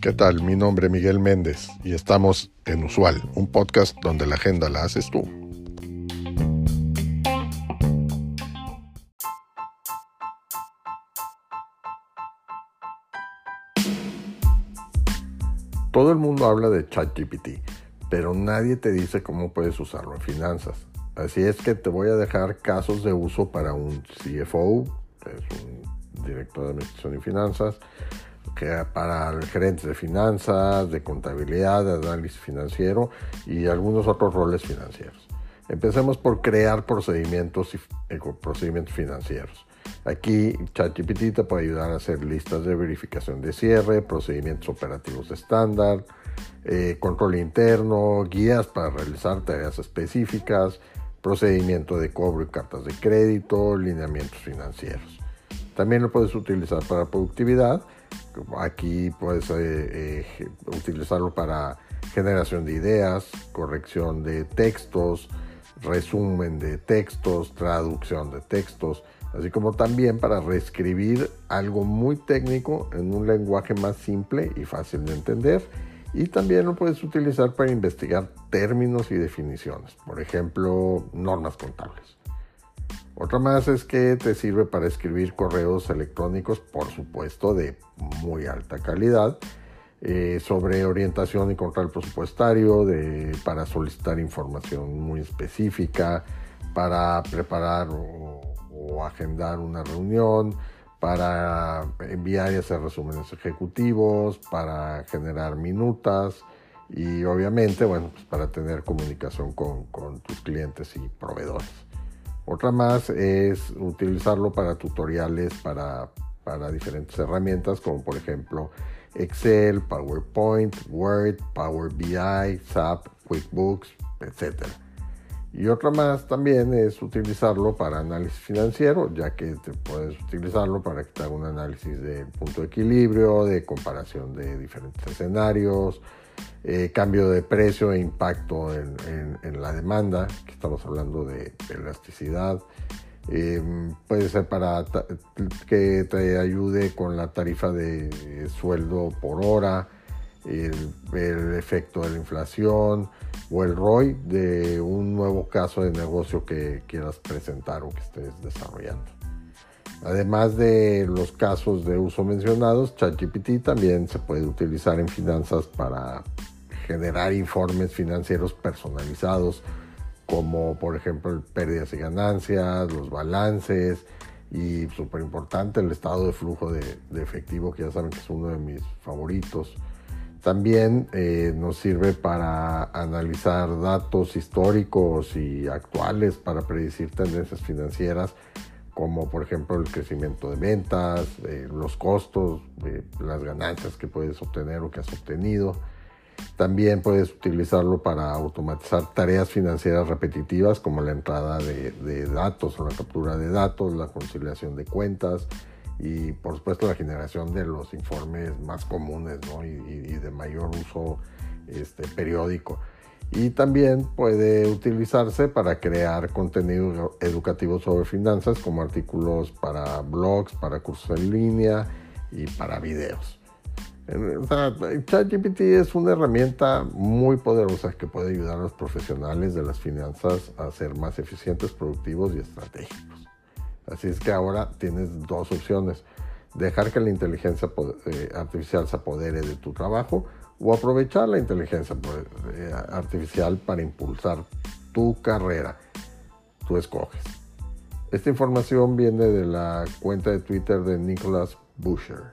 ¿Qué tal? Mi nombre es Miguel Méndez y estamos en Usual, un podcast donde la agenda la haces tú. Todo el mundo habla de ChatGPT, pero nadie te dice cómo puedes usarlo en finanzas. Así es que te voy a dejar casos de uso para un CFO, es un director de administración y finanzas, que para gerentes de finanzas, de contabilidad, de análisis financiero y algunos otros roles financieros. Empecemos por crear procedimientos, eh, procedimientos financieros. Aquí ChatGPT te puede ayudar a hacer listas de verificación de cierre, procedimientos operativos estándar, eh, control interno, guías para realizar tareas específicas, procedimiento de cobro y cartas de crédito, lineamientos financieros. También lo puedes utilizar para productividad. Aquí puedes eh, eh, utilizarlo para generación de ideas, corrección de textos, resumen de textos, traducción de textos, así como también para reescribir algo muy técnico en un lenguaje más simple y fácil de entender. Y también lo puedes utilizar para investigar términos y definiciones, por ejemplo, normas contables. Otra más es que te sirve para escribir correos electrónicos, por supuesto, de muy alta calidad, eh, sobre orientación y control presupuestario, de, para solicitar información muy específica, para preparar o, agendar una reunión, para enviar y hacer resúmenes ejecutivos, para generar minutas y obviamente, bueno, pues para tener comunicación con, con tus clientes y proveedores. Otra más es utilizarlo para tutoriales para, para diferentes herramientas como por ejemplo Excel, PowerPoint, Word, Power BI, SAP, QuickBooks, etc. Y otra más también es utilizarlo para análisis financiero, ya que te puedes utilizarlo para que te haga un análisis de punto de equilibrio, de comparación de diferentes escenarios, eh, cambio de precio e impacto en, la demanda, que estamos hablando de, elasticidad. Eh, puede ser para que te ayude con la tarifa de sueldo por hora, el, efecto de la inflación o el ROI de un nuevo caso de negocio que quieras presentar o que estés desarrollando. Además de los casos de uso mencionados, ChatGPT también se puede utilizar en finanzas para generar informes financieros personalizados, como por ejemplo pérdidas y ganancias, los balances y súper importante el estado de flujo de, efectivo, que ya saben que es uno de mis favoritos. También eh, nos sirve para analizar datos históricos y actuales para predecir tendencias financieras, como por ejemplo el crecimiento de ventas, eh, los costos, las ganancias que puedes obtener o que has obtenido. También puedes utilizarlo para automatizar tareas financieras repetitivas como la entrada de, datos o la captura de datos, la conciliación de cuentas y por supuesto la generación de los informes más comunes y, de mayor uso este, periódico. Y también puede utilizarse para crear contenido educativo sobre finanzas como artículos para blogs, para cursos en línea y para videos. ChatGPT es una herramienta muy poderosa que puede ayudar a los profesionales de las finanzas a ser más eficientes, productivos y estratégicos. Así es que ahora tienes dos opciones. Dejar que la inteligencia eh, artificial se apodere de tu trabajo o aprovechar la inteligencia eh, artificial para impulsar tu carrera. Tú escoges. Esta información viene de la cuenta de Twitter de Nicholas Busher.